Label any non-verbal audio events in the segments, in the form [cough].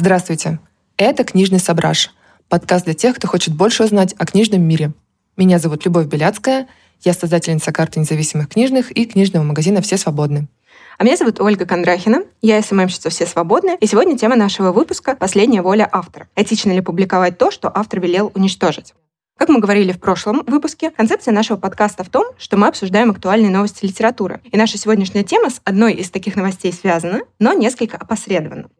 Здравствуйте! Это «Книжный сображ» — подкаст для тех, кто хочет больше узнать о книжном мире. Меня зовут Любовь Беляцкая, я создательница карты независимых книжных и книжного магазина «Все свободны». А меня зовут Ольга Кондрахина, я СММщица «Все свободны», и сегодня тема нашего выпуска «Последняя воля автора». Этично ли публиковать то, что автор велел уничтожить? Как мы говорили в прошлом выпуске, концепция нашего подкаста в том, что мы обсуждаем актуальные новости литературы. И наша сегодняшняя тема с одной из таких новостей связана, но несколько опосредованно.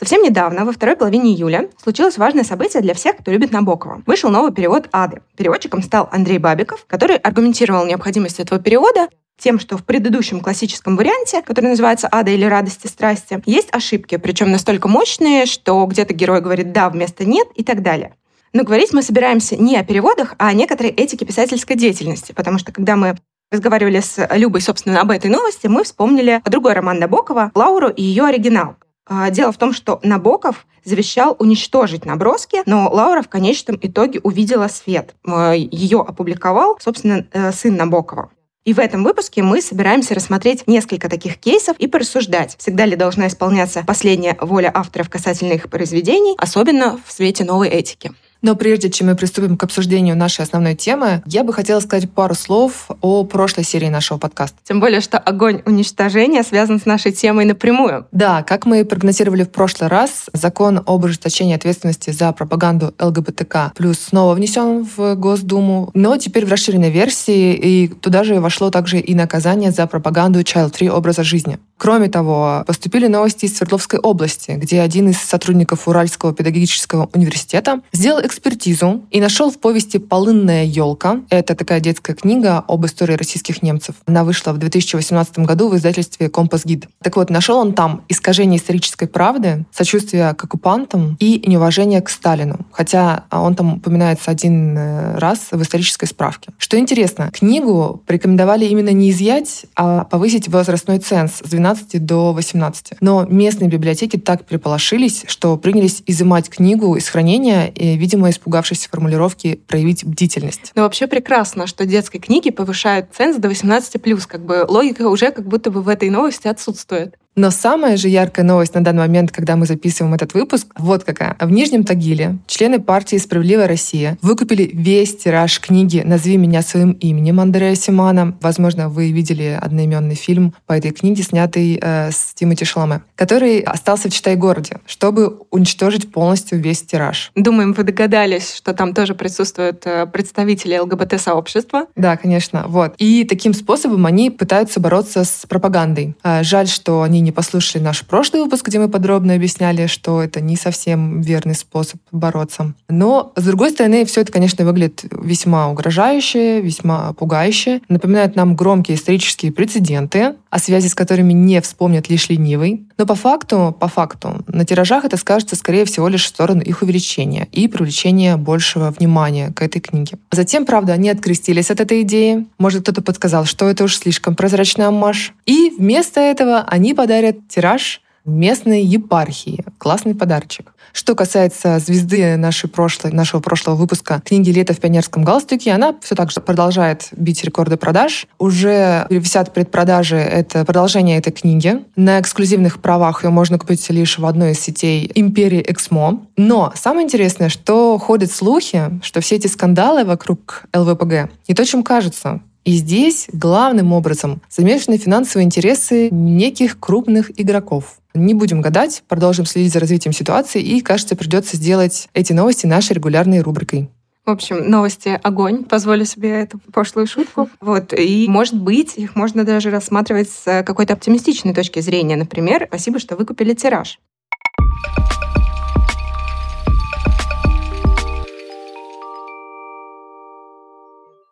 Совсем недавно, во второй половине июля, случилось важное событие для всех, кто любит Набокова. Вышел новый перевод «Ады». Переводчиком стал Андрей Бабиков, который аргументировал необходимость этого перевода тем, что в предыдущем классическом варианте, который называется «Ада» или «Радости страсти», есть ошибки, причем настолько мощные, что где-то герой говорит «да» вместо «нет» и так далее. Но говорить мы собираемся не о переводах, а о некоторой этике писательской деятельности, потому что когда мы разговаривали с Любой, собственно, об этой новости, мы вспомнили другой роман Набокова «Лауру» и ее оригинал. А, дело в том, что Набоков завещал уничтожить наброски, но Лаура в конечном итоге увидела свет. Ее опубликовал, собственно, э, сын Набокова. И в этом выпуске мы собираемся рассмотреть несколько таких кейсов и порассуждать, всегда ли должна исполняться последняя воля авторов касательно их произведений, особенно в свете новой этики. Но прежде чем мы приступим к обсуждению нашей основной темы, я бы хотела сказать пару слов о прошлой серии нашего подкаста. Тем более, что огонь уничтожения связан с нашей темой напрямую. Да, как мы прогнозировали в прошлый раз, закон об ужесточении ответственности за пропаганду ЛГБТК плюс снова внесен в Госдуму, но теперь в расширенной версии, и туда же вошло также и наказание за пропаганду child-free образа жизни. Кроме того, поступили новости из Свердловской области, где один из сотрудников Уральского педагогического университета сделал экспертизу и нашел в повести «Полынная елка». Это такая детская книга об истории российских немцев. Она вышла в 2018 году в издательстве «Компас Гид». Так вот, нашел он там искажение исторической правды, сочувствие к оккупантам и неуважение к Сталину. Хотя он там упоминается один э, раз в исторической справке. Что интересно, книгу порекомендовали именно не изъять, а повысить возрастной ценз с 12 12 до 18. Но местные библиотеки так переполошились, что принялись изымать книгу из хранения, и, видимо, испугавшись формулировки проявить бдительность. Но вообще прекрасно, что детской книги повышают ценз до 18+. Как бы логика уже как будто бы в этой новости отсутствует. Но самая же яркая новость на данный момент, когда мы записываем этот выпуск, вот какая. В Нижнем Тагиле члены партии «Справедливая Россия» выкупили весь тираж книги «Назови меня своим именем» Андрея Симана. Возможно, вы видели одноименный фильм по этой книге, снятый э, с Тимоти Шаломе, который остался в Читай-городе, чтобы уничтожить полностью весь тираж. Думаем, вы догадались, что там тоже присутствуют э, представители ЛГБТ-сообщества? Да, конечно. Вот. И таким способом они пытаются бороться с пропагандой. Э, жаль, что они не послушали наш прошлый выпуск, где мы подробно объясняли, что это не совсем верный способ бороться. Но, с другой стороны, все это, конечно, выглядит весьма угрожающе, весьма пугающе. Напоминает нам громкие исторические прецеденты, о связи с которыми не вспомнят лишь ленивый. Но по факту, по факту, на тиражах это скажется, скорее всего, лишь в сторону их увеличения и привлечения большего внимания к этой книге. Затем, правда, они открестились от этой идеи. Может, кто-то подсказал, что это уж слишком прозрачный аммаж. И вместо этого они подарят тираж местной епархии. Классный подарочек. Что касается звезды нашей прошлой, нашего прошлого выпуска книги «Лето в пионерском галстуке», она все так же продолжает бить рекорды продаж. Уже висят предпродажи, это продолжение этой книги. На эксклюзивных правах ее можно купить лишь в одной из сетей «Империи Эксмо». Но самое интересное, что ходят слухи, что все эти скандалы вокруг ЛВПГ не то, чем кажется. И здесь главным образом замешаны финансовые интересы неких крупных игроков. Не будем гадать, продолжим следить за развитием ситуации, и, кажется, придется сделать эти новости нашей регулярной рубрикой. В общем, новости огонь. Позволю себе эту пошлую шутку. Вот. И, может быть, их можно даже рассматривать с какой-то оптимистичной точки зрения. Например, спасибо, что вы купили тираж.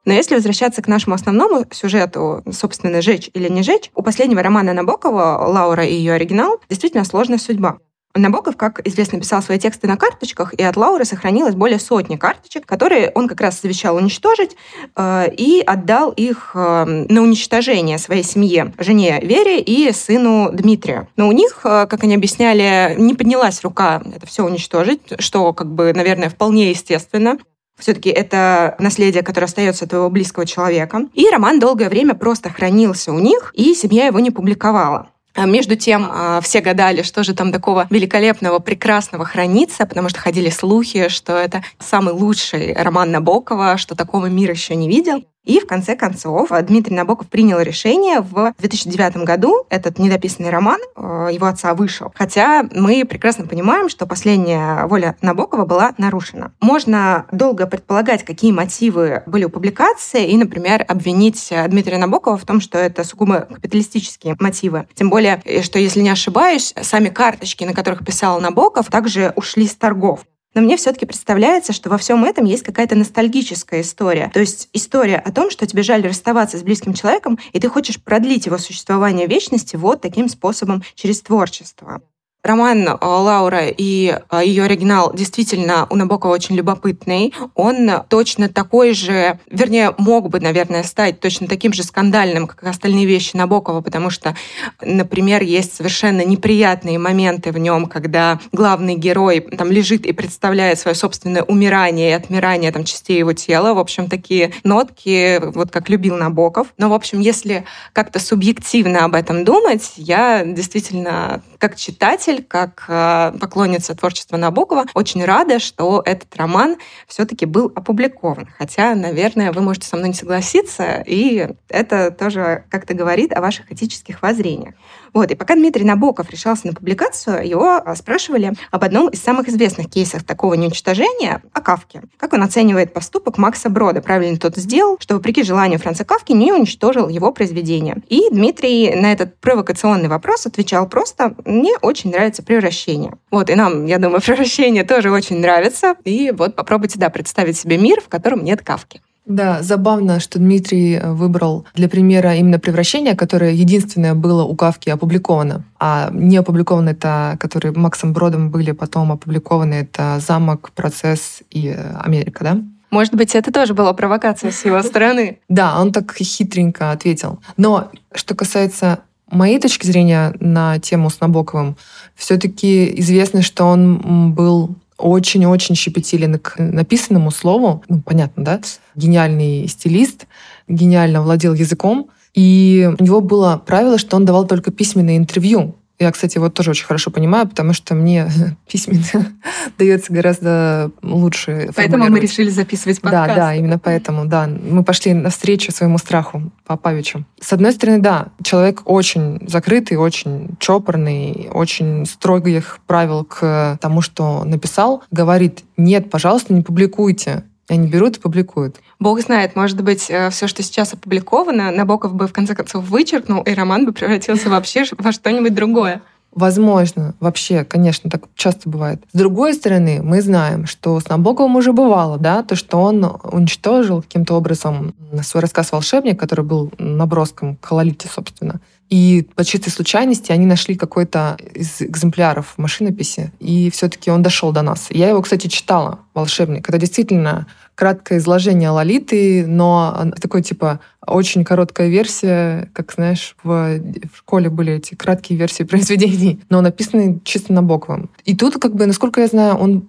Но если возвращаться к нашему основному сюжету, собственно, «Жечь или не жечь», у последнего романа Набокова «Лаура и ее оригинал» действительно сложная судьба. Набоков, как известно, писал свои тексты на карточках, и от Лауры сохранилось более сотни карточек, которые он как раз завещал уничтожить э, и отдал их э, на уничтожение своей семье, жене Вере и сыну Дмитрию. Но у них, э, как они объясняли, не поднялась рука это все уничтожить, что, как бы, наверное, вполне естественно. Все-таки это наследие, которое остается от твоего близкого человека. И роман долгое время просто хранился у них, и семья его не публиковала. А между тем, а, все гадали, что же там такого великолепного, прекрасного хранится, потому что ходили слухи, что это самый лучший роман Набокова, что такого мир еще не видел. И в конце концов Дмитрий Набоков принял решение в 2009 году. Этот недописанный роман э, его отца вышел. Хотя мы прекрасно понимаем, что последняя воля Набокова была нарушена. Можно долго предполагать, какие мотивы были у публикации, и, например, обвинить Дмитрия Набокова в том, что это сугубо капиталистические мотивы. Тем более, что, если не ошибаюсь, сами карточки, на которых писал Набоков, также ушли с торгов. Но мне все-таки представляется, что во всем этом есть какая-то ностальгическая история. То есть история о том, что тебе жаль расставаться с близким человеком, и ты хочешь продлить его существование вечности вот таким способом через творчество. Роман э, Лаура и э, ее оригинал действительно у Набокова очень любопытный. Он точно такой же, вернее, мог бы, наверное, стать точно таким же скандальным, как остальные вещи Набокова, потому что, например, есть совершенно неприятные моменты в нем, когда главный герой там лежит и представляет свое собственное умирание и отмирание там частей его тела. В общем, такие нотки, вот как любил Набоков. Но, в общем, если как-то субъективно об этом думать, я действительно как читатель, как э, поклонница творчества Набокова, очень рада, что этот роман все-таки был опубликован. Хотя, наверное, вы можете со мной не согласиться, и это тоже как-то говорит о ваших этических воззрениях. Вот. И пока Дмитрий Набоков решался на публикацию, его а, спрашивали об одном из самых известных кейсов такого неуничтожения, о Кавке. Как он оценивает поступок Макса Брода? Правильно тот сделал, что, вопреки желанию Франца Кавки, не уничтожил его произведение. И Дмитрий на этот провокационный вопрос отвечал просто «Мне очень нравится превращение». Вот, и нам, я думаю, [laughs] превращение тоже очень нравится. И вот попробуйте, да, представить себе мир, в котором нет Кавки. Да, забавно, что Дмитрий э, выбрал для примера именно превращение, которое единственное было у Кавки опубликовано. А не опубликовано это, которые Максом Бродом были потом опубликованы, это «Замок», «Процесс» и э, «Америка», да? Может быть, это тоже была провокация с его стороны. [laughs] Да, он так хитренько ответил. Но что касается моей точки зрения на тему с Набоковым, все-таки известно, что он был очень-очень щепетилен к написанному слову. Ну, понятно, да? Гениальный стилист, гениально владел языком. И у него было правило, что он давал только письменные интервью. Я, кстати, вот тоже очень хорошо понимаю, потому что мне [laughs] письменно [laughs] дается гораздо лучше. Поэтому мы решили записывать подкаст. Да, да, именно поэтому, да. Мы пошли навстречу своему страху по Павичу. С одной стороны, да, человек очень закрытый, очень чопорный, очень строгих правил к тому, что написал. Говорит, нет, пожалуйста, не публикуйте. Они берут и публикуют. Бог знает, может быть, э, все, что сейчас опубликовано, Набоков бы в конце концов вычеркнул, и роман бы превратился вообще во что-нибудь другое. Возможно, вообще, конечно, так часто бывает. С другой стороны, мы знаем, что с Набоковым уже бывало, да, то, что он уничтожил каким-то образом свой рассказ «Волшебник», который был наброском к собственно. И по чистой случайности они нашли какой-то из экземпляров машинописи, и все-таки он дошел до нас. Я его, кстати, читала, «Волшебник». Это действительно краткое изложение Лолиты, но такой типа очень короткая версия, как знаешь, в, в школе были эти краткие версии [laughs] произведений, но написаны чисто на буквам. И тут, как бы, насколько я знаю, он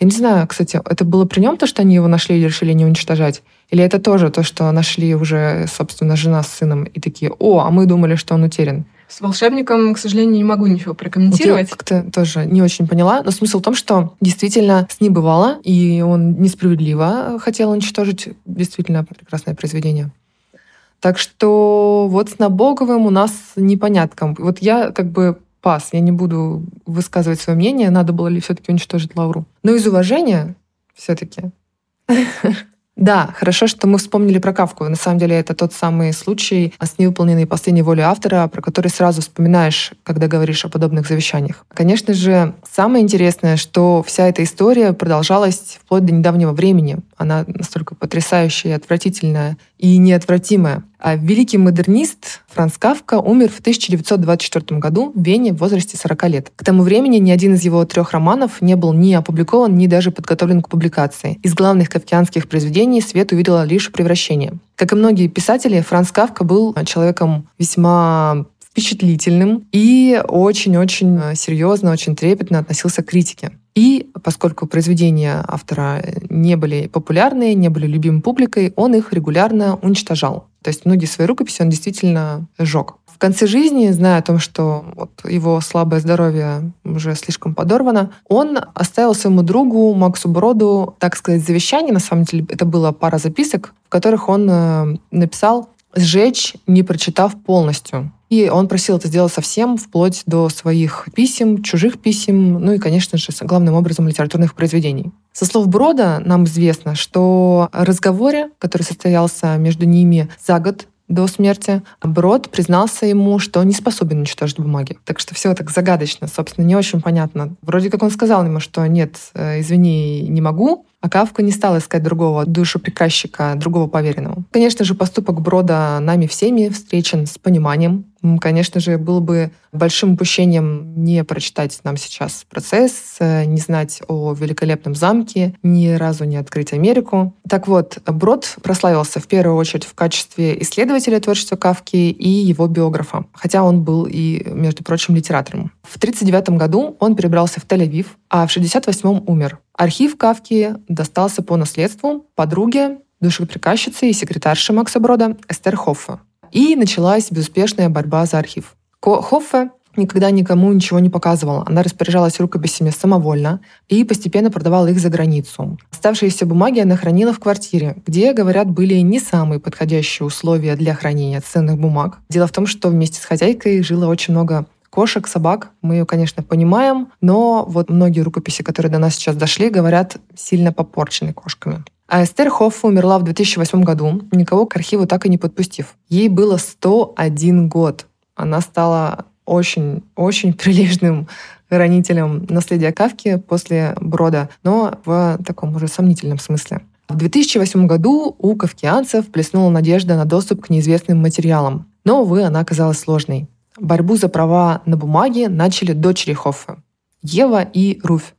я не знаю, кстати, это было при нем то, что они его нашли и решили не уничтожать? Или это тоже то, что нашли уже, собственно, жена с сыном и такие, о, а мы думали, что он утерян? С волшебником, к сожалению, не могу ничего прокомментировать. Вот я как-то тоже не очень поняла. Но смысл в том, что действительно с ним бывало, и он несправедливо хотел уничтожить действительно прекрасное произведение. Так что вот с Набоговым у нас непонятно. Вот я как бы пас, я не буду высказывать свое мнение, надо было ли все-таки уничтожить Лауру. Но из уважения все-таки [laughs] Да, хорошо, что мы вспомнили про Кавку. На самом деле это тот самый случай с невыполненной последней волей автора, про который сразу вспоминаешь, когда говоришь о подобных завещаниях. Конечно же, самое интересное, что вся эта история продолжалась вплоть до недавнего времени. Она настолько потрясающая, отвратительная и неотвратимая. А великий модернист Франц Кавка умер в 1924 году в Вене в возрасте 40 лет. К тому времени ни один из его трех романов не был ни опубликован, ни даже подготовлен к публикации. Из главных кавкианских произведений свет увидела лишь «Превращение». Как и многие писатели, Франц Кавка был человеком весьма впечатлительным и очень-очень серьезно, очень трепетно относился к критике. И поскольку произведения автора не были популярны, не были любимы публикой, он их регулярно уничтожал. То есть многие свои рукописи он действительно сжег. В конце жизни, зная о том, что вот его слабое здоровье уже слишком подорвано, он оставил своему другу Максу Броду, так сказать, завещание. На самом деле это была пара записок, в которых он э, написал «сжечь, не прочитав полностью». И он просил это сделать совсем, вплоть до своих писем, чужих писем, ну и, конечно же, главным образом литературных произведений. Со слов Брода нам известно, что в разговоре, который состоялся между ними за год до смерти, Брод признался ему, что не способен уничтожить бумаги. Так что все так загадочно, собственно, не очень понятно. Вроде как он сказал ему, что нет, э, извини, не могу, а Кавка не стал искать другого душеприказчика, другого поверенного. Конечно же, поступок Брода нами всеми встречен с пониманием. Конечно же, было бы большим упущением не прочитать нам сейчас процесс, э, не знать о великолепном замке, ни разу не открыть Америку. Так вот, Брод прославился в первую очередь в качестве исследователя творчества Кавки и его биографа, хотя он был и, между прочим, литератором. В 1939 году он перебрался в Тель-Авив, а в 1968 умер. Архив Кавки достался по наследству подруге, душеприказчице и секретарше Макса Брода Эстер Хоффе. И началась безуспешная борьба за архив. Хоффе никогда никому ничего не показывала. Она распоряжалась рукописями самовольно и постепенно продавала их за границу. Оставшиеся бумаги она хранила в квартире, где, говорят, были не самые подходящие условия для хранения ценных бумаг. Дело в том, что вместе с хозяйкой жило очень много кошек, собак, мы ее, конечно, понимаем, но вот многие рукописи, которые до нас сейчас дошли, говорят, сильно попорчены кошками. А Эстер Хофф умерла в 2008 году, никого к архиву так и не подпустив. Ей было 101 год. Она стала очень-очень прилежным хранителем наследия Кавки после Брода, но в таком уже сомнительном смысле. В 2008 году у кавкианцев плеснула надежда на доступ к неизвестным материалам. Но, увы, она оказалась сложной. Борьбу за права на бумаге начали дочери Хоффа — Ева и Руфь.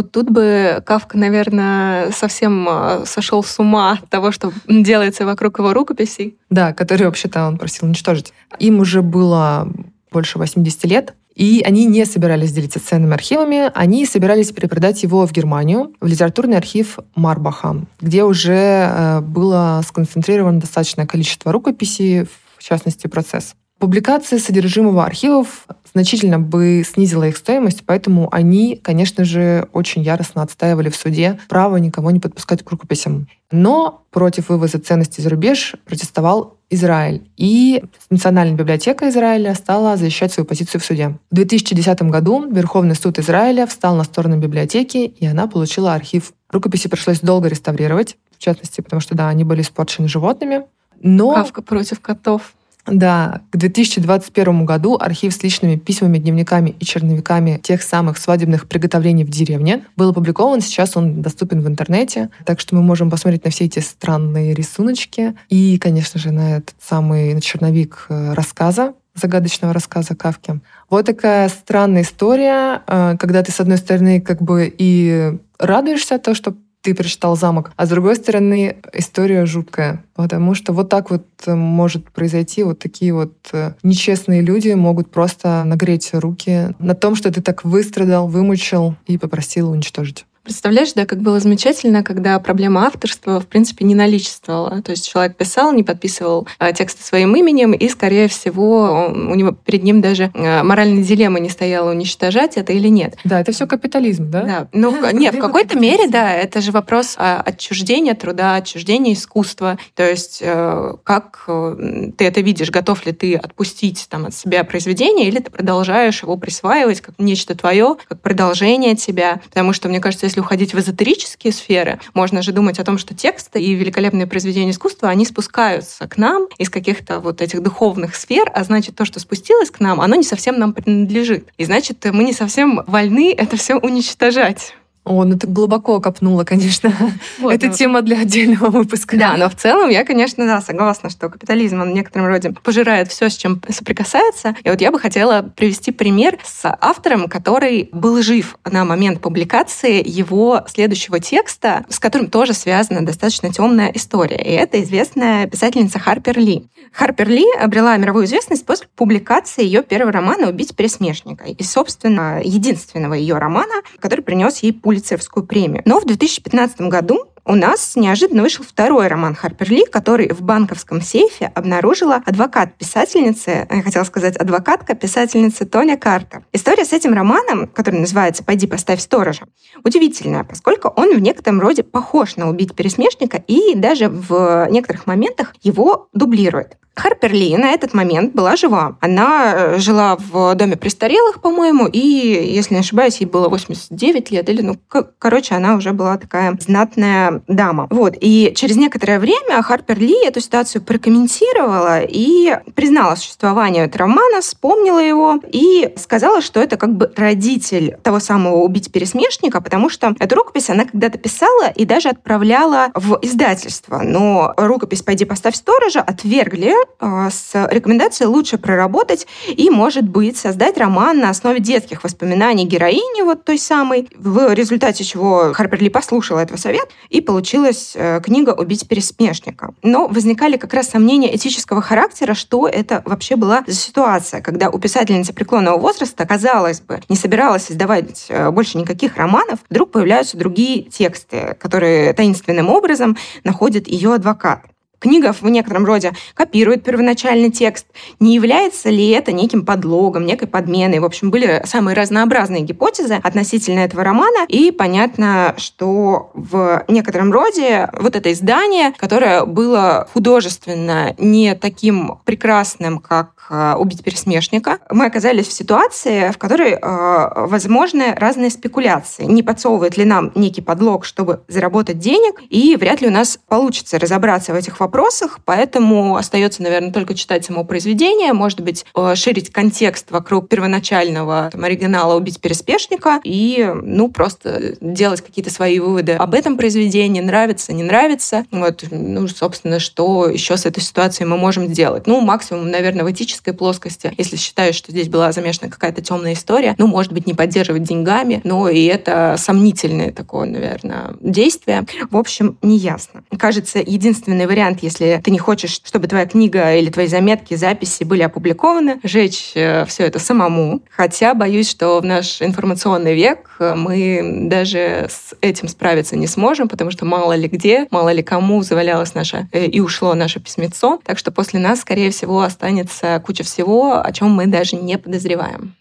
Вот тут бы Кавка, наверное, совсем а, сошел с ума от того, что делается вокруг его рукописей. Да, которые вообще-то он просил уничтожить. Им уже было больше 80 лет, и они не собирались делиться ценными архивами, они собирались перепродать его в Германию, в литературный архив Марбаха, где уже э, было сконцентрировано достаточное количество рукописей, в частности, процесс. Публикация содержимого архивов значительно бы снизила их стоимость, поэтому они, конечно же, очень яростно отстаивали в суде право никого не подпускать к рукописям. Но против вывоза ценностей за рубеж протестовал Израиль. И Национальная библиотека Израиля стала защищать свою позицию в суде. В 2010 году Верховный суд Израиля встал на сторону библиотеки, и она получила архив. Рукописи пришлось долго реставрировать, в частности, потому что, да, они были испорчены животными. Но... Кавка против котов. Да, к 2021 году архив с личными письмами, дневниками и черновиками тех самых свадебных приготовлений в деревне был опубликован. Сейчас он доступен в интернете, так что мы можем посмотреть на все эти странные рисуночки и, конечно же, на этот самый черновик э, рассказа, загадочного рассказа Кавки. Вот такая странная история, э, когда ты, с одной стороны, как бы и радуешься то, что ты прочитал замок. А с другой стороны, история жуткая, потому что вот так вот э, может произойти, вот такие вот э, нечестные люди могут просто нагреть руки на том, что ты так выстрадал, вымучил и попросил уничтожить. Представляешь, да, как было замечательно, когда проблема авторства, в принципе, не наличествовала. То есть человек писал, не подписывал а, тексты своим именем, и, скорее всего, у него перед ним даже а, моральной дилеммы не стояла уничтожать это или нет. Да, это все капитализм, да? Да. Ну, нет, в какой-то мере, да, это же вопрос а, отчуждения труда, отчуждения искусства. То есть э, как э, ты это видишь, готов ли ты отпустить там, от себя произведение, или ты продолжаешь его присваивать как нечто твое, как продолжение тебя. Потому что, мне кажется, если уходить в эзотерические сферы, можно же думать о том, что тексты и великолепные произведения искусства, они спускаются к нам из каких-то вот этих духовных сфер, а значит, то, что спустилось к нам, оно не совсем нам принадлежит. И значит, мы не совсем вольны это все уничтожать. О, ну ты глубоко копнула, конечно. [laughs] Вот, Это ну, тема для отдельного выпуска. Да, но в целом я, конечно, да, согласна, что капитализм, он в некотором роде пожирает все, с чем соприкасается. И вот я бы хотела привести пример с автором, который был жив на момент публикации его следующего текста, с которым тоже связана достаточно темная история. И это известная писательница Харпер Ли. Харпер Ли обрела мировую известность после публикации ее первого романа «Убить пересмешника» и, собственно, единственного ее романа, который принес ей Пулицеровскую премию. Но в 2015 году у нас неожиданно вышел второй роман Харпер Ли, который в банковском сейфе обнаружила адвокат писательницы, я хотела сказать адвокатка писательницы Тоня Картер. История с этим романом, который называется «Пойди поставь сторожа», удивительная, поскольку он в некотором роде похож на «Убить пересмешника» и даже в некоторых моментах его дублирует. Харпер Ли на этот момент была жива. Она э, жила в доме престарелых, по-моему, и, если не ошибаюсь, ей было 89 лет, или, ну, короче, она уже была такая знатная дама. Вот. И через некоторое время Харпер Ли эту ситуацию прокомментировала и признала существование этого романа, вспомнила его и сказала, что это как бы родитель того самого «Убить пересмешника», потому что эту рукопись она когда-то писала и даже отправляла в издательство. Но рукопись «Пойди поставь сторожа» отвергли а, с рекомендацией лучше проработать и, может быть, создать роман на основе детских воспоминаний героини вот той самой, в результате чего Харпер Ли послушала этого совет, и получилась э, книга «Убить пересмешника». Но возникали как раз сомнения этического характера, что это вообще была за ситуация, когда у писательницы преклонного возраста, казалось бы, не собиралась издавать э, больше никаких романов, вдруг появляются другие тексты, которые таинственным образом находит ее адвокат. Книга в некотором роде копирует первоначальный текст. Не является ли это неким подлогом, некой подменой? В общем, были самые разнообразные гипотезы относительно этого романа. И понятно, что в некотором роде вот это издание, которое было художественно не таким прекрасным, как э, «Убить пересмешника», мы оказались в ситуации, в которой э, возможны разные спекуляции. Не подсовывает ли нам некий подлог, чтобы заработать денег, и вряд ли у нас получится разобраться в этих вопросах вопросах, поэтому остается, наверное, только читать само произведение, может быть, э, ширить контекст вокруг первоначального там, оригинала «Убить переспешника» и, ну, просто делать какие-то свои выводы об этом произведении, нравится, не нравится. Вот, ну, собственно, что еще с этой ситуацией мы можем сделать? Ну, максимум, наверное, в этической плоскости, если считаешь, что здесь была замешана какая-то темная история, ну, может быть, не поддерживать деньгами, но и это сомнительное такое, наверное, действие. В общем, неясно. Кажется, единственный вариант если ты не хочешь, чтобы твоя книга или твои заметки, записи были опубликованы, жечь э, все это самому. Хотя боюсь, что в наш информационный век э, мы даже с этим справиться не сможем, потому что мало ли где, мало ли кому завалялось наше э, и ушло наше письмецо. Так что после нас, скорее всего, останется куча всего, о чем мы даже не подозреваем.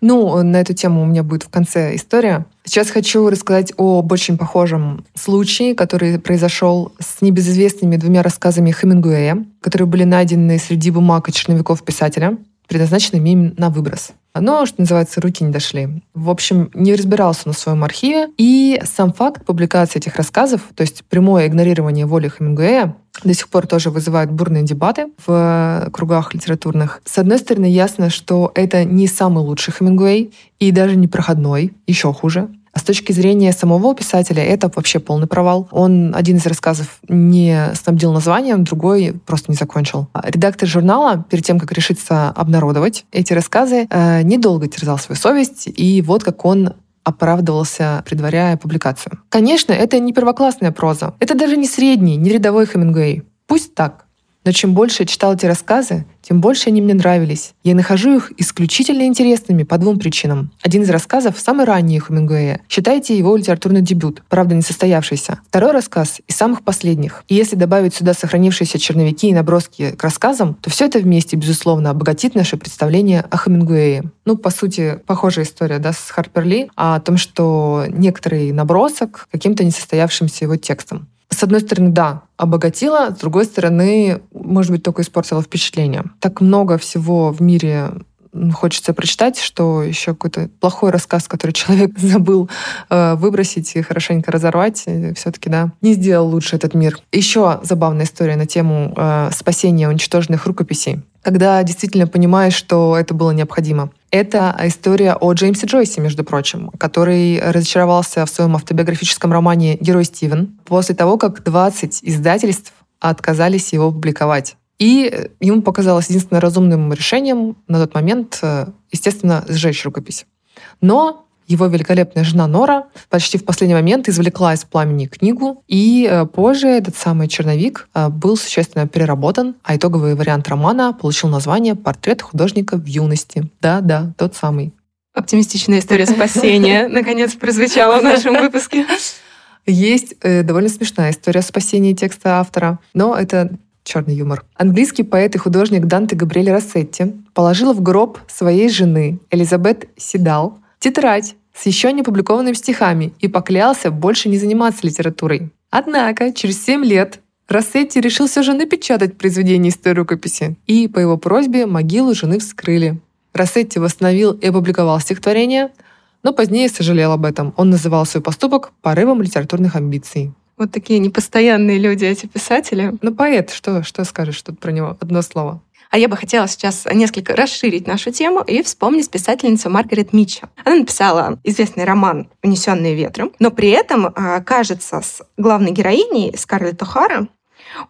Ну, на эту тему у меня будет в конце история. Сейчас хочу рассказать об очень похожем случае, который произошел с небезызвестными двумя рассказами Хемингуэя, которые были найдены среди бумаг и черновиков писателя, предназначенными им на выброс. Но, что называется, руки не дошли. В общем, не разбирался на своем архиве. И сам факт публикации этих рассказов, то есть прямое игнорирование воли Хемингуэя, до сих пор тоже вызывает бурные дебаты в кругах литературных. С одной стороны, ясно, что это не самый лучший Хемингуэй и даже не проходной, еще хуже. А с точки зрения самого писателя это вообще полный провал. Он один из рассказов не снабдил названием, другой просто не закончил. Редактор журнала, перед тем, как решиться обнародовать эти рассказы, э, недолго терзал свою совесть, и вот как он оправдывался, предваряя публикацию. Конечно, это не первоклассная проза. Это даже не средний, не рядовой Хемингуэй. Пусть так. Но чем больше я читал эти рассказы, тем больше они мне нравились. Я нахожу их исключительно интересными по двум причинам. Один из рассказов самый ранний Хемингуэя. Считайте его литературный дебют, правда не состоявшийся. Второй рассказ из самых последних. И если добавить сюда сохранившиеся черновики и наброски к рассказам, то все это вместе, безусловно, обогатит наше представление о Хемингуэе. Ну, по сути, похожая история да, с Харпер Ли о том, что некоторый набросок каким-то несостоявшимся его текстом с одной стороны, да, обогатила, с другой стороны, может быть, только испортила впечатление. Так много всего в мире хочется прочитать, что еще какой-то плохой рассказ, который [laughs] человек забыл э, выбросить и хорошенько разорвать, все-таки, да, не сделал лучше этот мир. Еще забавная история на тему э, спасения уничтоженных рукописей когда действительно понимаешь, что это было необходимо. Это история о Джеймсе Джойсе, между прочим, который разочаровался в своем автобиографическом романе «Герой Стивен» после того, как 20 издательств отказались его публиковать. И ему показалось единственным разумным решением на тот момент, э, естественно, сжечь рукопись. Но его великолепная жена Нора почти в последний момент извлекла из пламени книгу, и э, позже этот самый черновик э, был существенно переработан, а итоговый вариант романа получил название «Портрет художника в юности». Да-да, тот самый. Оптимистичная история спасения [laughs] наконец прозвучала в нашем выпуске. Есть э, довольно смешная история спасения текста автора, но это черный юмор. Английский поэт и художник Данте Габриэль Рассетти положил в гроб своей жены Элизабет Сидал тетрадь с еще не опубликованными стихами и поклялся больше не заниматься литературой. Однако через семь лет Рассетти решил все же напечатать произведение из той рукописи, и по его просьбе могилу жены вскрыли. Рассетти восстановил и опубликовал стихотворение, но позднее сожалел об этом. Он называл свой поступок порывом литературных амбиций. Вот такие непостоянные люди эти писатели. Ну, поэт, что, что скажешь тут про него? Одно слово. А я бы хотела сейчас несколько расширить нашу тему и вспомнить писательницу Маргарет Митча. Она написала известный роман «Унесенные ветром», но при этом, а, кажется, с главной героиней Скарлетт О'Хара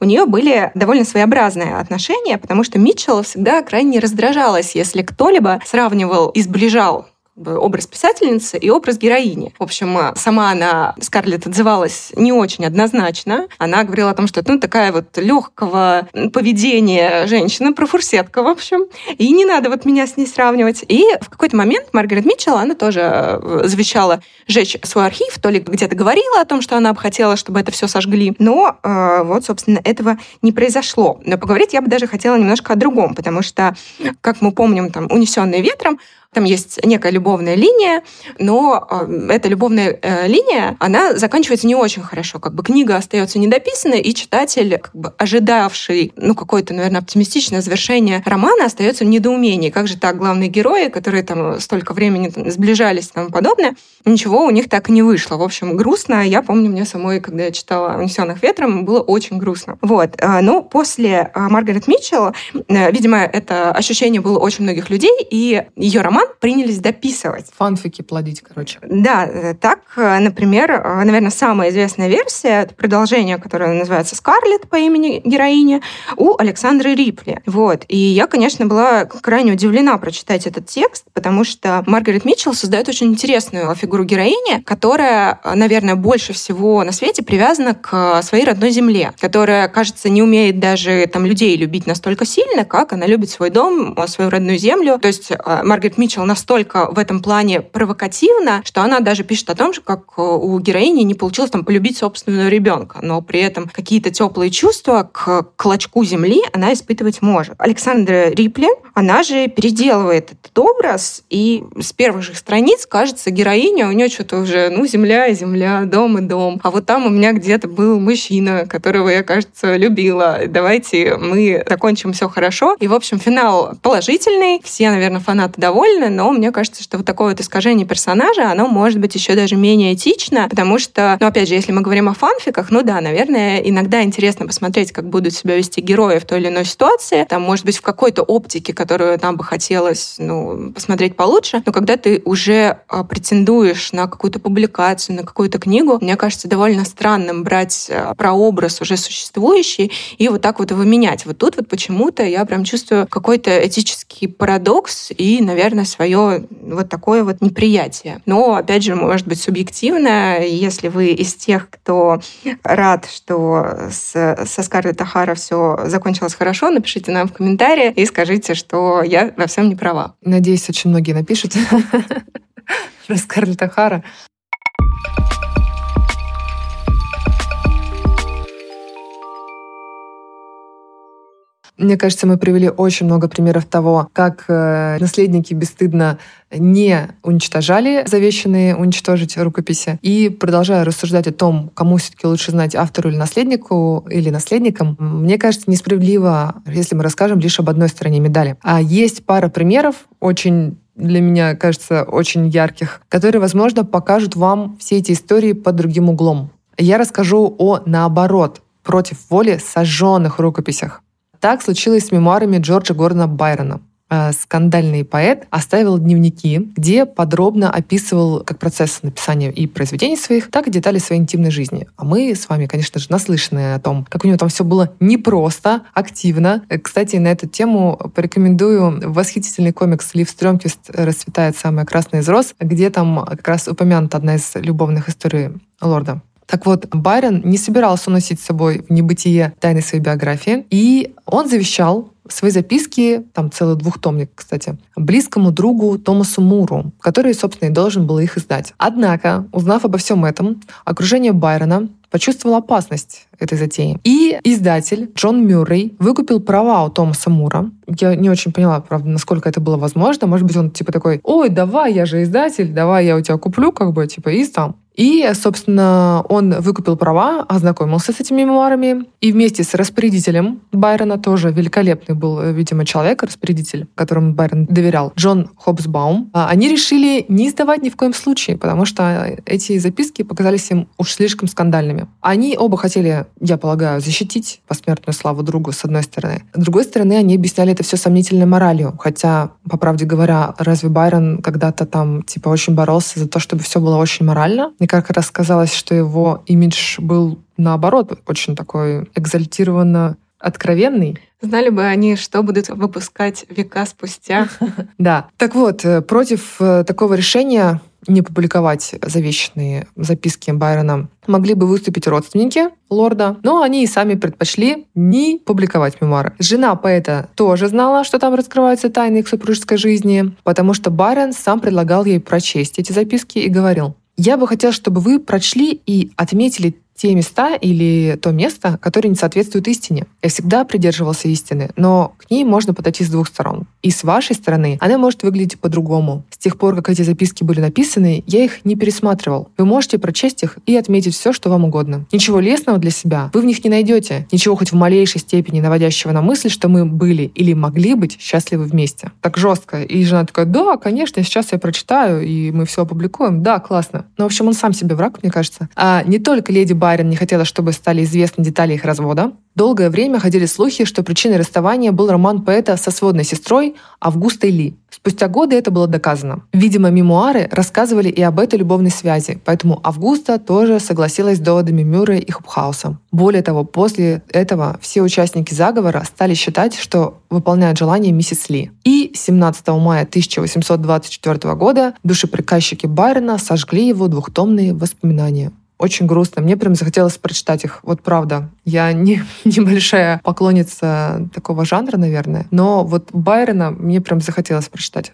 у нее были довольно своеобразные отношения, потому что Митчелл всегда крайне раздражалась, если кто-либо сравнивал и сближал образ писательницы и образ героини. В общем, э, сама она, Скарлетт, отзывалась не очень однозначно. Она говорила о том, что это ну, такая вот легкого поведения женщина, профурсетка, в общем. И не надо вот меня с ней сравнивать. И в какой-то момент Маргарет Митчелл, она тоже э, завещала сжечь свой архив, то ли где-то говорила о том, что она бы хотела, чтобы это все сожгли. Но э, вот, собственно, этого не произошло. Но поговорить я бы даже хотела немножко о другом, потому что, как мы помним, там, «Унесенные ветром», там есть некая любовная линия, но э, эта любовная э, линия, она заканчивается не очень хорошо. Как бы книга остается недописанной, и читатель, как бы ожидавший, ну, какое-то, наверное, оптимистичное завершение романа, остается в недоумении. Как же так главные герои, которые там столько времени там, сближались и тому подобное, ничего у них так и не вышло. В общем, грустно. Я помню, мне самой, когда я читала «Унесенных ветром», было очень грустно. Вот. Э, но после Маргарет Митчелл, видимо, это ощущение было очень многих людей, и ее роман роман принялись дописывать. Фанфики плодить, короче. Да, э, так, э, например, э, наверное, самая известная версия, это продолжение, которое называется «Скарлетт» по имени героини, у Александры Рипли. Вот. И я, конечно, была крайне удивлена прочитать этот текст, потому что Маргарет Митчелл создает очень интересную фигуру героини, которая, наверное, больше всего на свете привязана к своей родной земле, которая, кажется, не умеет даже там людей любить настолько сильно, как она любит свой дом, свою родную землю. То есть Маргарет Митчелл Митчелл настолько в этом плане провокативна, что она даже пишет о том, что как э, у героини не получилось там полюбить собственного ребенка, но при этом какие-то теплые чувства к клочку земли она испытывать может. Александра Рипли, она же переделывает этот образ, и с первых же страниц, кажется, героиня, у нее что-то уже, ну, земля земля, дом и дом. А вот там у меня где-то был мужчина, которого я, кажется, любила. Давайте мы закончим все хорошо. И, в общем, финал положительный. Все, наверное, фанаты довольны прикольно, но мне кажется, что вот такое вот искажение персонажа, оно может быть еще даже менее этично, потому что, ну, опять же, если мы говорим о фанфиках, ну да, наверное, иногда интересно посмотреть, как будут себя вести герои в той или иной ситуации, там, может быть, в какой-то оптике, которую нам бы хотелось, ну, посмотреть получше, но когда ты уже а, претендуешь на какую-то публикацию, на какую-то книгу, мне кажется довольно странным брать а, прообраз уже существующий и вот так вот его менять. Вот тут вот почему-то я прям чувствую какой-то этический парадокс и, наверное, свое вот такое вот неприятие. Но, опять же, может быть субъективно. Если вы из тех, кто рад, что с, со Скарлетт Ахара все закончилось хорошо, напишите нам в комментарии и скажите, что я во всем не права. Надеюсь, очень многие напишут [laughs] про Скарлетт Ахара. Мне кажется, мы привели очень много примеров того, как э, наследники бесстыдно не уничтожали завещанные уничтожить рукописи. И продолжая рассуждать о том, кому все-таки лучше знать автору или наследнику, или наследникам, мне кажется, несправедливо, если мы расскажем лишь об одной стороне медали. А есть пара примеров, очень для меня кажется очень ярких, которые, возможно, покажут вам все эти истории под другим углом. Я расскажу о, наоборот, против воли сожженных рукописях. Так случилось с мемуарами Джорджа Гордона Байрона. Э, скандальный поэт оставил дневники, где подробно описывал как процесс написания и произведений своих, так и детали своей интимной жизни. А мы с вами, конечно же, наслышаны о том, как у него там все было непросто, активно. Э, кстати, на эту тему порекомендую восхитительный комикс «Лив Стрёмквист. Расцветает самая красная из роз», где там как раз упомянута одна из любовных историй лорда. Так вот, Байрон не собирался уносить с собой в небытие тайны своей биографии, и он завещал свои записки, там целый двухтомник, кстати, близкому другу Томасу Муру, который, собственно, и должен был их издать. Однако, узнав обо всем этом, окружение Байрона почувствовал опасность этой затеи. И издатель Джон Мюррей выкупил права у Томаса Мура. Я не очень поняла, правда, насколько это было возможно. Может быть, он типа такой, ой, давай, я же издатель, давай я у тебя куплю, как бы, типа, и там. И, собственно, он выкупил права, ознакомился с этими мемуарами, и вместе с распорядителем Байрона, тоже великолепный был, видимо, человек, распорядитель, которому Байрон доверял, Джон Хобсбаум, а, они решили не издавать ни в коем случае, потому что эти записки показались им уж слишком скандальными. Они оба хотели, я полагаю, защитить посмертную славу другу, с одной стороны. С другой стороны, они объясняли это все сомнительной моралью, хотя, по правде говоря, разве Байрон когда-то там, типа, очень боролся за то, чтобы все было очень морально? Как раз казалось, что его имидж был наоборот очень такой экзальтированно откровенный. Знали бы они, что будут выпускать века спустя. [laughs] Да. Так вот, э, против э, такого решения не публиковать завещанные записки Байрона могли бы выступить родственники лорда, но они и сами предпочли не публиковать мемуары. Жена поэта тоже знала, что там раскрываются тайны их супружеской жизни, потому что Байрон сам предлагал ей прочесть эти записки и говорил, я бы хотела, чтобы вы прочли и отметили те места или то место, которое не соответствует истине. Я всегда придерживался истины, но к ней можно подойти с двух сторон. И с вашей стороны она может выглядеть по-другому. С тех пор, как эти записки были написаны, я их не пересматривал. Вы можете прочесть их и отметить все, что вам угодно. Ничего лестного для себя вы в них не найдете. Ничего хоть в малейшей степени наводящего на мысль, что мы были или могли быть счастливы вместе. Так жестко. И жена такая, да, конечно, сейчас я прочитаю, и мы все опубликуем. Да, классно. Но, в общем, он сам себе враг, мне кажется. А не только леди Бар Барин не хотела, чтобы стали известны детали их развода. Долгое время ходили слухи, что причиной расставания был роман поэта со сводной сестрой Августой Ли. Спустя годы это было доказано. Видимо, мемуары рассказывали и об этой любовной связи, поэтому Августа тоже согласилась с доводами Мюррея и Хупхауса. Более того, после этого все участники заговора стали считать, что выполняют желание миссис Ли. И 17 мая 1824 года душеприказчики Байрона сожгли его двухтомные воспоминания очень грустно. Мне прям захотелось прочитать их. Вот правда. Я не, [laughs] небольшая поклонница такого жанра, наверное. Но вот Байрона мне прям захотелось прочитать.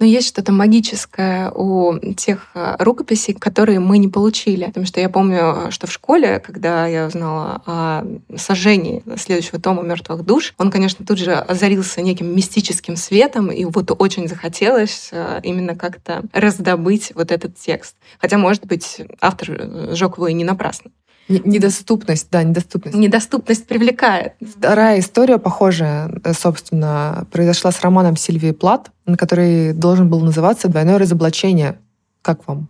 Но есть что-то магическое у тех э, рукописей, которые мы не получили. Потому что я помню, что в школе, когда я узнала о сожжении следующего тома «Мертвых душ», он, конечно, тут же озарился неким мистическим светом, и вот очень захотелось э, именно как-то раздобыть вот этот текст. Хотя, может быть, автор сжег его и не напрасно. Недоступность, да, недоступность. Недоступность привлекает. Вторая история похожая, э, собственно, произошла с романом Сильвии Плат, который должен был называться «Двойное разоблачение». Как вам?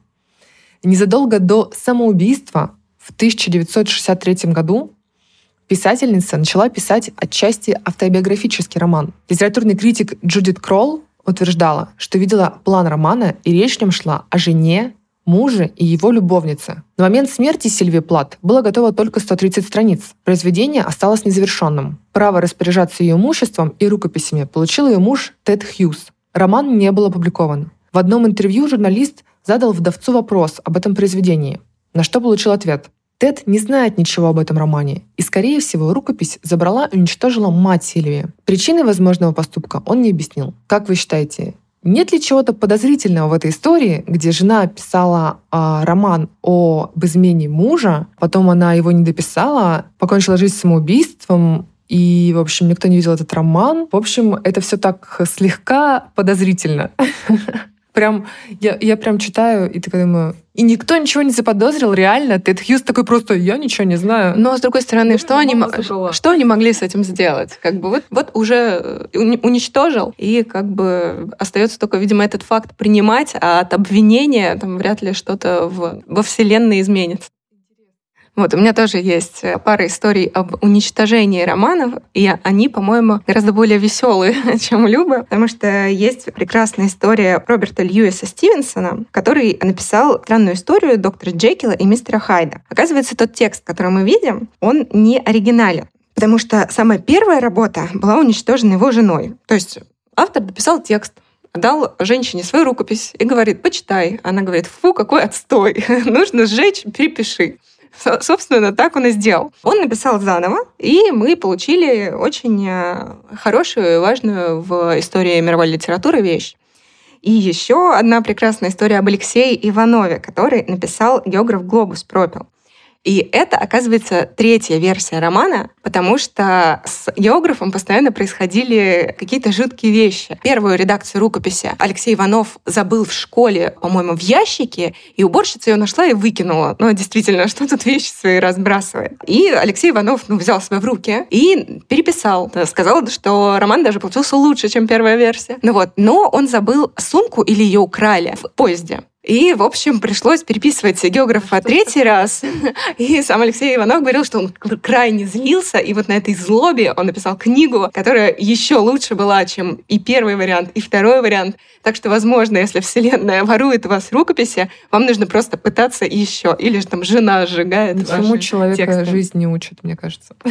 Незадолго до самоубийства в 1963 году писательница начала писать отчасти автобиографический роман. Литературный критик Джудит Кролл утверждала, что видела план романа, и речь в нем шла о жене мужа и его любовницы. На момент смерти Сильвии Плат было готово только 130 страниц. Произведение осталось незавершенным. Право распоряжаться ее имуществом и рукописями получил ее муж Тед Хьюз. Роман не был опубликован. В одном интервью журналист задал вдовцу вопрос об этом произведении, на что получил ответ. Тед не знает ничего об этом романе, и, скорее всего, рукопись забрала и уничтожила мать Сильвии. Причины возможного поступка он не объяснил. Как вы считаете, нет ли чего-то подозрительного в этой истории, где жена писала э, роман об измене мужа, потом она его не дописала, покончила жизнь самоубийством, и, в общем, никто не видел этот роман. В общем, это все так слегка подозрительно. [laughs] Прям, я, я прям читаю и такая думаю, и никто ничего не заподозрил, реально. Тед Хьюз такой просто, я ничего не знаю. Но, с другой стороны, что они, что они могли с этим сделать? Как бы вот, вот уже э, уничтожил, и как бы остается только, видимо, этот факт принимать, а от обвинения там вряд ли что-то в, во Вселенной изменится. Вот, у меня тоже есть э, пара историй об уничтожении романов, и они, по-моему, гораздо более веселые, [laughs] чем Люба, потому что есть прекрасная история Роберта Льюиса Стивенсона, который написал странную историю доктора Джекила и мистера Хайда. Оказывается, тот текст, который мы видим, он не оригинален, потому что самая первая работа была уничтожена его женой. То есть автор дописал текст, дал женщине свою рукопись и говорит, почитай. Она говорит, фу, какой отстой, [laughs] нужно сжечь, перепиши. Собственно, так он и сделал. Он написал заново, и мы получили очень э, хорошую и важную в истории мировой литературы вещь. И еще одна прекрасная история об Алексее Иванове, который написал географ Глобус пропил. И это, оказывается, третья версия романа, потому что с географом постоянно происходили какие-то жуткие вещи. Первую редакцию рукописи Алексей Иванов забыл в школе, по-моему, в ящике, и уборщица ее нашла и выкинула. Ну, действительно, [laughs] что тут вещи свои разбрасывает. И Алексей Иванов ну, взял себя в руки и переписал. Сказал, что роман даже получился лучше, чем первая версия. Ну вот, но он забыл сумку или ее украли в поезде. И, в общем, пришлось переписывать географа [laughs] третий раз. [laughs] И сам Алексей Иванов говорил, что он крайне злился, и вот на этой злобе он написал книгу, которая еще лучше была, чем и первый вариант, и второй вариант. Так что, возможно, если Вселенная ворует у вас рукописи, вам нужно просто пытаться еще. Или же там жена сжигает Почему человека тексты. жизнь не учит, мне кажется. [laughs]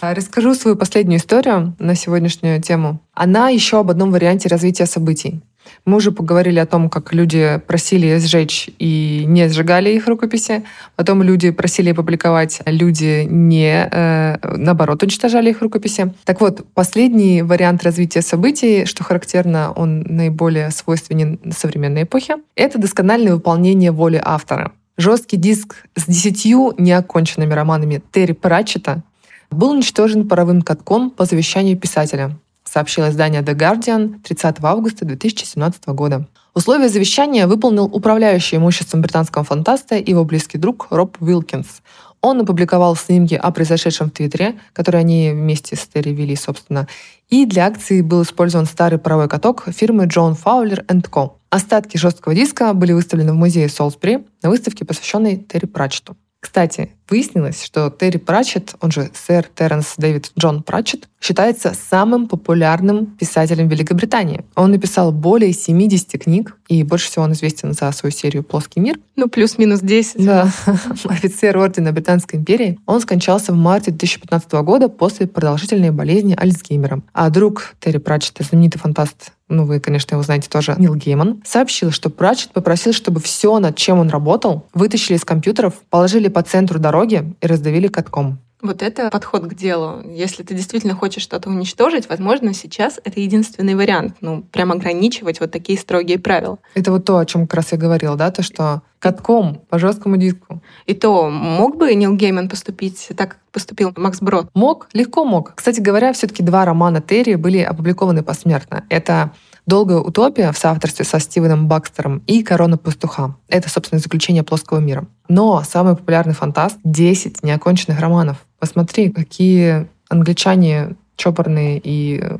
А, расскажу свою последнюю историю на сегодняшнюю тему. Она еще об одном варианте развития событий. Мы уже поговорили о том, как люди просили сжечь и не сжигали их рукописи. Потом люди просили опубликовать, а люди не, э, наоборот, уничтожали их рукописи. Так вот, последний вариант развития событий, что характерно, он наиболее свойственен современной эпохе, это доскональное выполнение воли автора. Жесткий диск с десятью неоконченными романами Терри Пратчета был уничтожен паровым катком по завещанию писателя сообщило издание The Guardian 30 августа 2017 года. Условия завещания выполнил управляющий имуществом британского фантаста и его близкий друг Роб Уилкинс. Он опубликовал снимки о произошедшем в Твиттере, которые они вместе с Терри вели, собственно. И для акции был использован старый паровой каток фирмы John Fowler Co. Остатки жесткого диска были выставлены в музее Солсбери на выставке, посвященной Терри Пратчету. Кстати, выяснилось, что Терри Пратчетт, он же сэр Терренс Дэвид Джон Пратчетт, считается самым популярным писателем Великобритании. Он написал более 70 книг, и больше всего он известен за свою серию «Плоский мир». Ну, плюс-минус 10. Да. [laughs] Офицер Ордена Британской империи. Он скончался в марте 2015 года после продолжительной болезни Альцгеймера. А друг Терри Пратчетта, знаменитый фантаст ну, вы, конечно, его знаете тоже, Нил Гейман, сообщил, что Пратчетт попросил, чтобы все, над чем он работал, вытащили из компьютеров, положили по центру дороги и раздавили катком. Вот это подход к делу. Если ты действительно хочешь что-то уничтожить, возможно, сейчас это единственный вариант. Ну, прям ограничивать вот такие строгие правила. Это вот то, о чем как раз я говорила, да, то, что катком по жесткому диску. И то, мог бы Нил Гейман поступить так, как поступил Макс Брод? Мог, легко мог. Кстати говоря, все-таки два романа Терри были опубликованы посмертно. Это «Долгая утопия» в соавторстве со Стивеном Бакстером и «Корона пастуха». Это, собственно, заключение плоского мира. Но самый популярный фантаст — 10 неоконченных романов. Посмотри, какие англичане чопорные и э,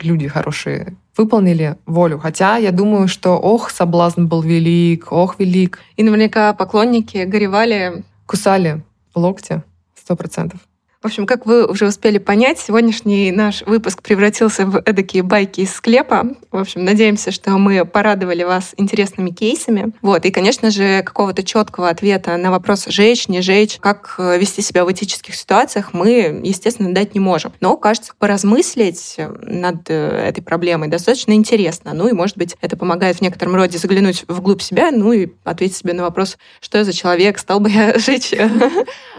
люди хорошие выполнили волю. Хотя я думаю, что ох, соблазн был велик, ох, велик. И наверняка поклонники горевали. Кусали локти, сто процентов. В общем, как вы уже успели понять, сегодняшний наш выпуск превратился в эдакие байки из склепа. В общем, надеемся, что мы порадовали вас интересными кейсами. Вот. И, конечно же, какого-то четкого ответа на вопрос «жечь, не жечь», как э, вести себя в этических ситуациях мы, естественно, дать не можем. Но, кажется, поразмыслить над э, этой проблемой достаточно интересно. Ну и, может быть, это помогает в некотором роде заглянуть вглубь себя, ну и ответить себе на вопрос, что я за человек, стал бы я [laughs] жечь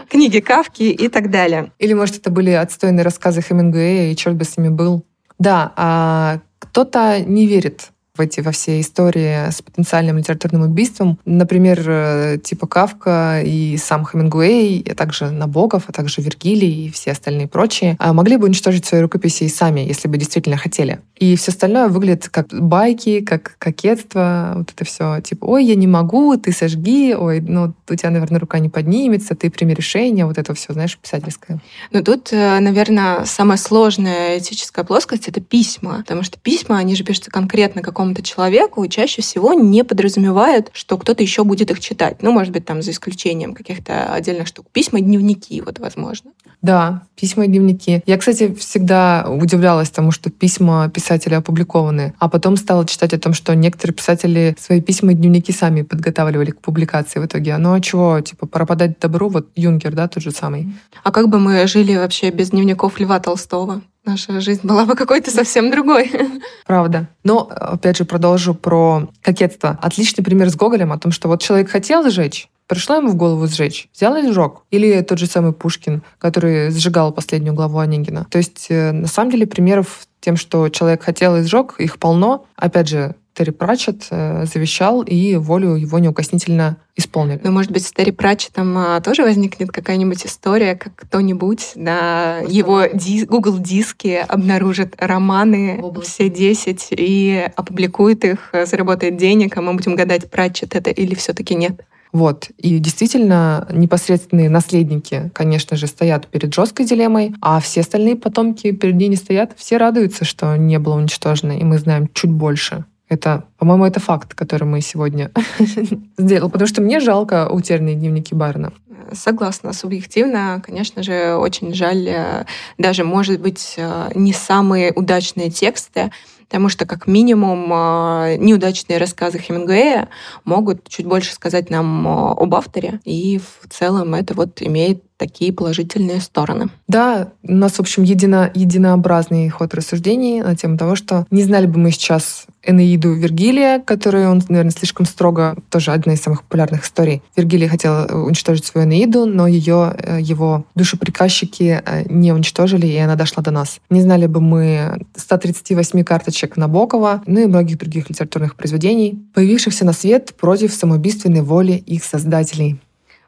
книги Кавки и так далее. Или, может, это были отстойные рассказы Хемингуэя, и черт бы с ними был. Да, а кто-то не верит в эти во все истории с потенциальным литературным убийством. Например, э, типа Кавка и сам Хемингуэй, а также Набоков, а также Вергилий и все остальные прочие, а могли бы уничтожить свои рукописи и сами, если бы действительно хотели. И все остальное выглядит как байки, как кокетство, вот это все. Типа, ой, я не могу, ты сожги, ой, ну, у тебя, наверное, рука не поднимется, ты прими решение, вот это все, знаешь, писательское. Но тут, э, наверное, самая сложная этическая плоскость — это письма, потому что письма, они же пишутся конкретно какому какому-то человеку чаще всего не подразумевают, что кто-то еще будет их читать. Ну, может быть, там за исключением каких-то отдельных штук. Письма и дневники, вот, возможно. Да, письма и дневники. Я, кстати, всегда удивлялась тому, что письма писателя опубликованы, а потом стала читать о том, что некоторые писатели свои письма и дневники сами подготавливали к публикации в итоге. Ну а чего, типа, пропадать добру, вот Юнгер, да, тот же самый. А как бы мы жили вообще без дневников Льва Толстого? Наша жизнь была бы какой-то совсем другой. [laughs] Правда. Но, опять же, продолжу про кокетство. Отличный пример с Гоголем о том, что вот человек хотел сжечь, Пришло ему в голову сжечь, взял и сжег. Или тот же самый Пушкин, который сжигал последнюю главу Онегина. То есть, э, на самом деле, примеров тем, что человек хотел и сжег, их полно. Опять же, Терри Пратчет э, завещал, и волю его неукоснительно исполнили. Ну, может быть, с Терри Пратчетом а, тоже возникнет какая-нибудь история, как кто-нибудь на Просто его ди- Google диске обнаружит романы все 10 и опубликует их, заработает денег, а мы будем гадать, Пратчет это или все таки нет. Вот. И действительно, непосредственные наследники, конечно же, стоят перед жесткой дилеммой, а все остальные потомки перед ней не стоят. Все радуются, что не было уничтожено, и мы знаем чуть больше. Это, по-моему, это факт, который мы сегодня [laughs] сделали, потому что мне жалко утерянные дневники Барна. Согласна, субъективно, конечно же, очень жаль э, даже, может быть, э, не самые удачные тексты, потому что, как минимум, а, неудачные рассказы Хемингуэя могут чуть больше сказать нам об авторе, и в целом это вот имеет такие положительные стороны. Да, у нас, в общем, едино, единообразный ход рассуждений на тему того, что не знали бы мы сейчас Энеиду Вергилия, которую он, наверное, слишком строго, тоже одна из самых популярных историй. Вергилий хотел уничтожить свою Энеиду, но ее, э, его душеприказчики э, не уничтожили, и она дошла до нас. Не знали бы мы 138 карточек Набокова, ну и многих других литературных произведений, появившихся на свет против самоубийственной воли их создателей.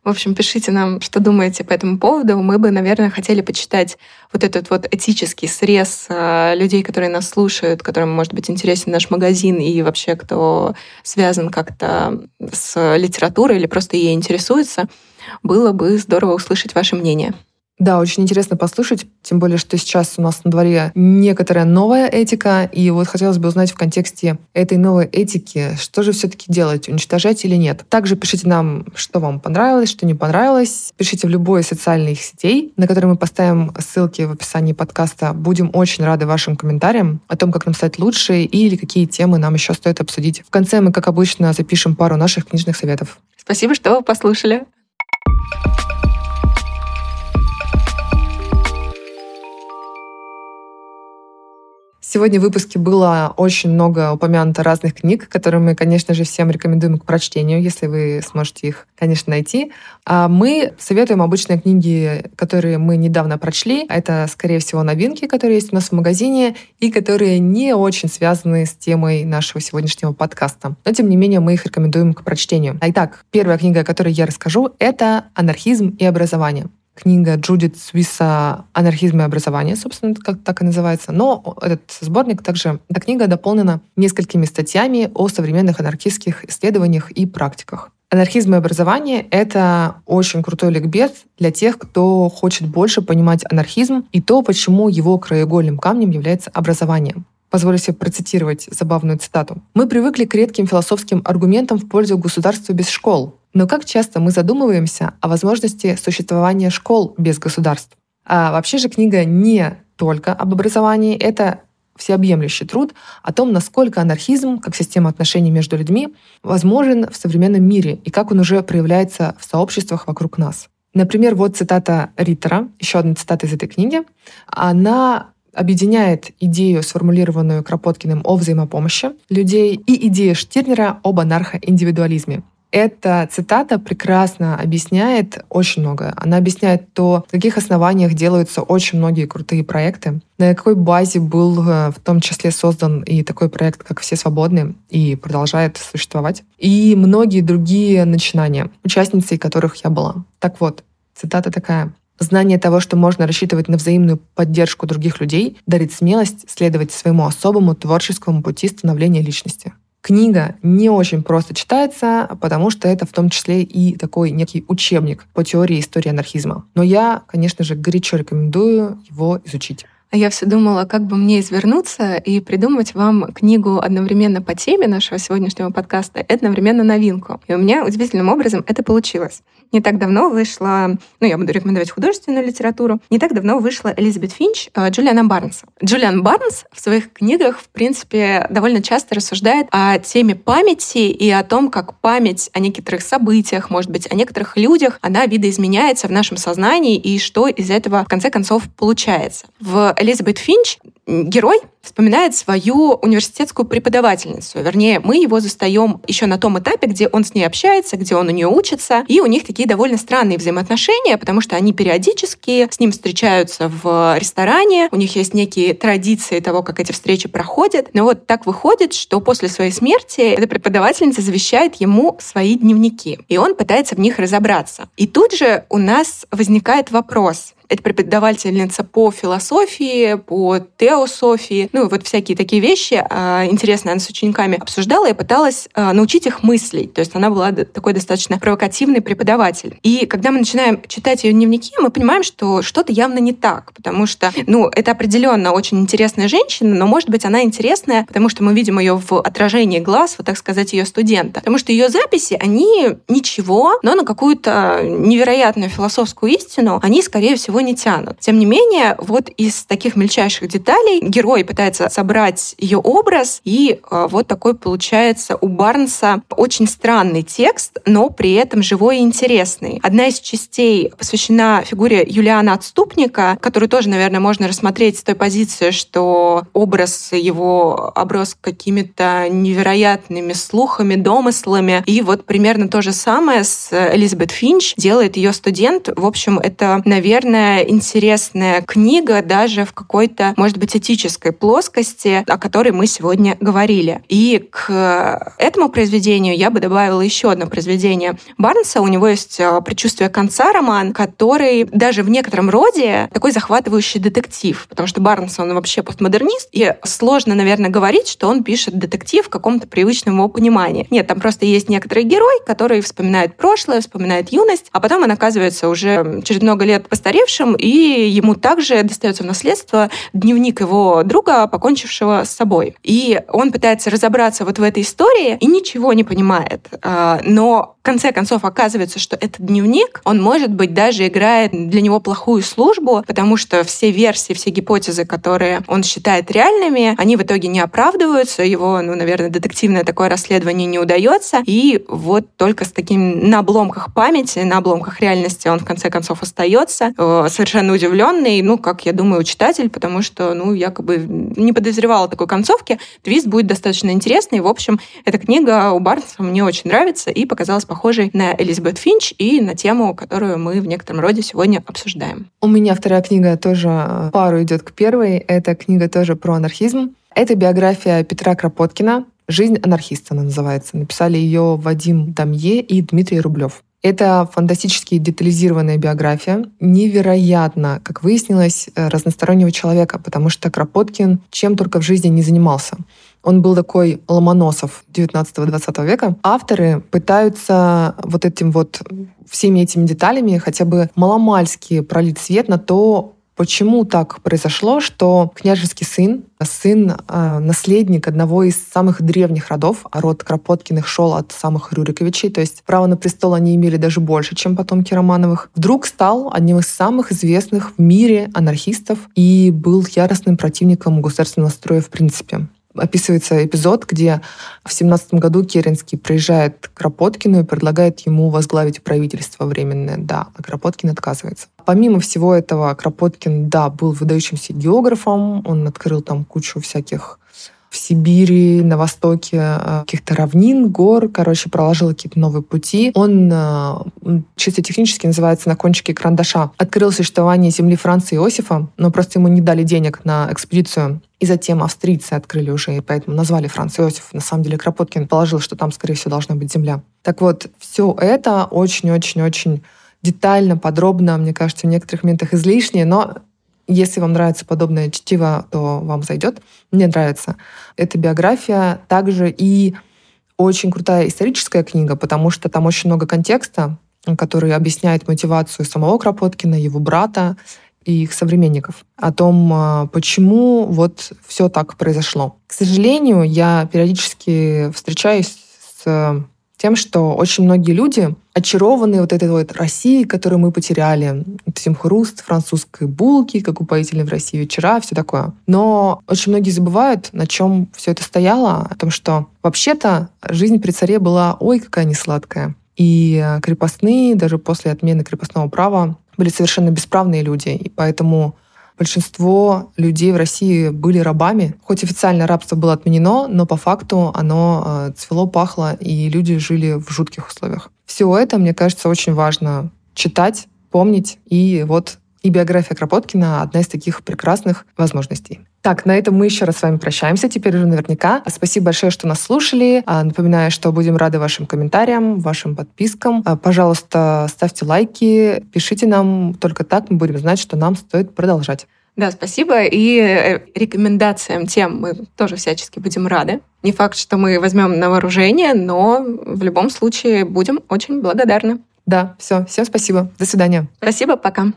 В общем, пишите нам, что думаете по этому поводу. Мы бы, наверное, хотели почитать вот этот вот этический срез э, людей, которые нас слушают, которым, может быть, интересен наш магазин и вообще кто связан как-то с литературой или просто ей интересуется. Было бы здорово услышать ваше мнение. Да, очень интересно послушать, тем более, что сейчас у нас на дворе некоторая новая этика, и вот хотелось бы узнать в контексте этой новой этики, что же все-таки делать, уничтожать или нет. Также пишите нам, что вам понравилось, что не понравилось. Пишите в любой социальной сетей, на которые мы поставим ссылки в описании подкаста. Будем очень рады вашим комментариям о том, как нам стать лучше или какие темы нам еще стоит обсудить. В конце мы, как обычно, запишем пару наших книжных советов. Спасибо, что вы послушали. Сегодня в выпуске было очень много упомянуто разных книг, которые мы, конечно же, всем рекомендуем к прочтению, если вы сможете их, конечно, найти. А мы советуем обычные книги, которые мы недавно прочли. Это, скорее всего, новинки, которые есть у нас в магазине и которые не очень связаны с темой нашего сегодняшнего подкаста. Но, тем не менее, мы их рекомендуем к прочтению. Итак, первая книга, о которой я расскажу, это «Анархизм и образование» книга Джудит Свиса «Анархизм и образование», собственно, как так и называется. Но этот сборник также, эта книга дополнена несколькими статьями о современных анархистских исследованиях и практиках. Анархизм и образование — это очень крутой ликбез для тех, кто хочет больше понимать анархизм и то, почему его краеугольным камнем является образование. Позволю себе процитировать забавную цитату. «Мы привыкли к редким философским аргументам в пользу государства без школ, но как часто мы задумываемся о возможности существования школ без государств? А вообще же книга не только об образовании, это всеобъемлющий труд о том, насколько анархизм, как система отношений между людьми, возможен в современном мире и как он уже проявляется в сообществах вокруг нас. Например, вот цитата Риттера, еще одна цитата из этой книги. Она объединяет идею, сформулированную Кропоткиным о взаимопомощи людей, и идею Штирнера об анархоиндивидуализме. Эта цитата прекрасно объясняет очень многое. Она объясняет то, на каких основаниях делаются очень многие крутые проекты, на какой базе был э, в том числе создан и такой проект, как «Все свободны», и продолжает существовать, и многие другие начинания, участницей которых я была. Так вот, цитата такая. Знание того, что можно рассчитывать на взаимную поддержку других людей, дарит смелость следовать своему особому творческому пути становления личности. Книга не очень просто читается, потому что это в том числе и такой некий учебник по теории истории анархизма. Но я, конечно же, горячо рекомендую его изучить. А я все думала, как бы мне извернуться и придумать вам книгу одновременно по теме нашего сегодняшнего подкаста и одновременно новинку. И у меня удивительным образом это получилось. Не так давно вышла, ну, я буду рекомендовать художественную литературу, не так давно вышла Элизабет Финч э, Джулиана Барнса. Джулиан Барнс в своих книгах, в принципе, довольно часто рассуждает о теме памяти и о том, как память о некоторых событиях, может быть, о некоторых людях, она видоизменяется в нашем сознании и что из этого, в конце концов, получается. В Элизабет Финч герой вспоминает свою университетскую преподавательницу. Вернее, мы его застаем еще на том этапе, где он с ней общается, где он у нее учится. И у них такие довольно странные взаимоотношения, потому что они периодически с ним встречаются в ресторане, у них есть некие традиции того, как эти встречи проходят. Но вот так выходит, что после своей смерти эта преподавательница завещает ему свои дневники, и он пытается в них разобраться. И тут же у нас возникает вопрос, это преподавательница по философии, по теософии, ну, вот всякие такие вещи а, интересные она с учениками обсуждала и пыталась а, научить их мыслить. То есть она была такой достаточно провокативный преподаватель. И когда мы начинаем читать ее дневники, мы понимаем, что что-то явно не так, потому что, ну, это определенно очень интересная женщина, но, может быть, она интересная, потому что мы видим ее в отражении глаз, вот так сказать, ее студента. Потому что ее записи, они ничего, но на какую-то невероятную философскую истину они, скорее всего, не тянут. Тем не менее, вот из таких мельчайших деталей герой пытается собрать ее образ, и э, вот такой получается у Барнса очень странный текст, но при этом живой и интересный. Одна из частей посвящена фигуре Юлиана Отступника, которую тоже, наверное, можно рассмотреть с той позиции, что образ его оброс какими-то невероятными слухами, домыслами. И вот примерно то же самое с Элизабет Финч делает ее студент. В общем, это, наверное, интересная книга даже в какой-то, может быть, этической плоскости, о которой мы сегодня говорили. И к этому произведению я бы добавила еще одно произведение Барнса. У него есть э, «Предчувствие конца» роман, который даже в некотором роде такой захватывающий детектив, потому что Барнс, он вообще постмодернист, и сложно, наверное, говорить, что он пишет детектив в каком-то привычном его понимании. Нет, там просто есть некоторый герой, который вспоминает прошлое, вспоминает юность, а потом он оказывается уже через много лет постаревшим, старшим, и ему также достается в наследство дневник его друга, покончившего с собой. И он пытается разобраться вот в этой истории и ничего не понимает. А, но в конце концов оказывается, что этот дневник, он, может быть, даже играет для него плохую службу, потому что все версии, все гипотезы, которые он считает реальными, они в итоге не оправдываются, его, ну, наверное, детективное такое расследование не удается, и вот только с таким на обломках памяти, на обломках реальности он в конце концов остается, э, совершенно удивленный, ну, как я думаю, читатель, потому что, ну, якобы не подозревала такой концовки. Твист будет достаточно интересный. В общем, эта книга у Барнса мне очень нравится и показалась похожей на Элизабет Финч и на тему, которую мы в некотором роде сегодня обсуждаем. У меня вторая книга тоже пару идет к первой. Это книга тоже про анархизм. Это биография Петра Кропоткина. «Жизнь анархиста» она называется. Написали ее Вадим Дамье и Дмитрий Рублев. Это фантастически детализированная биография, невероятно, как выяснилось, э, разностороннего человека, потому что Кропоткин чем только в жизни не занимался. Он был такой Ломоносов 19-20 века. Авторы пытаются вот этим вот всеми этими деталями хотя бы маломальски пролить свет на то, Почему так произошло, что княжеский сын, сын, э, наследник одного из самых древних родов, а род Кропоткиных шел от самых Рюриковичей, то есть право на престол они имели даже больше, чем потомки Романовых, вдруг стал одним из самых известных в мире анархистов и был яростным противником государственного строя в принципе описывается эпизод, где в семнадцатом году Керенский приезжает к Кропоткину и предлагает ему возглавить правительство временное. Да, а Кропоткин отказывается. Помимо всего этого, Кропоткин, да, был выдающимся географом, он открыл там кучу всяких в Сибири, на востоке э, каких-то равнин, гор, короче, проложил какие-то новые пути. Он э, чисто технически называется «На кончике карандаша». Открыл существование земли Франца Иосифа, но просто ему не дали денег на экспедицию. И затем австрийцы открыли уже, и поэтому назвали Франц Иосиф. На самом деле Кропоткин положил, что там, скорее всего, должна быть земля. Так вот, все это очень-очень-очень детально, подробно, мне кажется, в некоторых моментах излишнее, но если вам нравится подобное чтиво, то вам зайдет. Мне нравится. Эта биография также и очень крутая историческая книга, потому что там очень много контекста, который объясняет мотивацию самого Кропоткина, его брата и их современников о том, а, почему вот все так произошло. К сожалению, я периодически встречаюсь с тем, что очень многие люди очарованы вот этой вот Россией, которую мы потеряли. Этим хруст французской булки, как упоительный в России вечера, все такое. Но очень многие забывают, на чем все это стояло, о том, что вообще-то жизнь при царе была ой, какая не сладкая. И крепостные, даже после отмены крепостного права, были совершенно бесправные люди. И поэтому большинство людей в России были рабами. Хоть официально рабство было отменено, но по факту оно э, цвело, пахло, и люди жили в жутких условиях. Все это, мне кажется, очень важно читать, помнить. И вот и биография Кропоткина — одна из таких прекрасных возможностей. Так, на этом мы еще раз с вами прощаемся, теперь уже наверняка. Спасибо большое, что нас слушали. А, напоминаю, что будем рады вашим комментариям, вашим подпискам. А, пожалуйста, ставьте лайки, пишите нам. Только так мы будем знать, что нам стоит продолжать. Да, спасибо. И э, рекомендациям тем мы тоже всячески будем рады. Не факт, что мы возьмем на вооружение, но в любом случае будем очень благодарны. Да, все. Всем спасибо. До свидания. Спасибо, пока.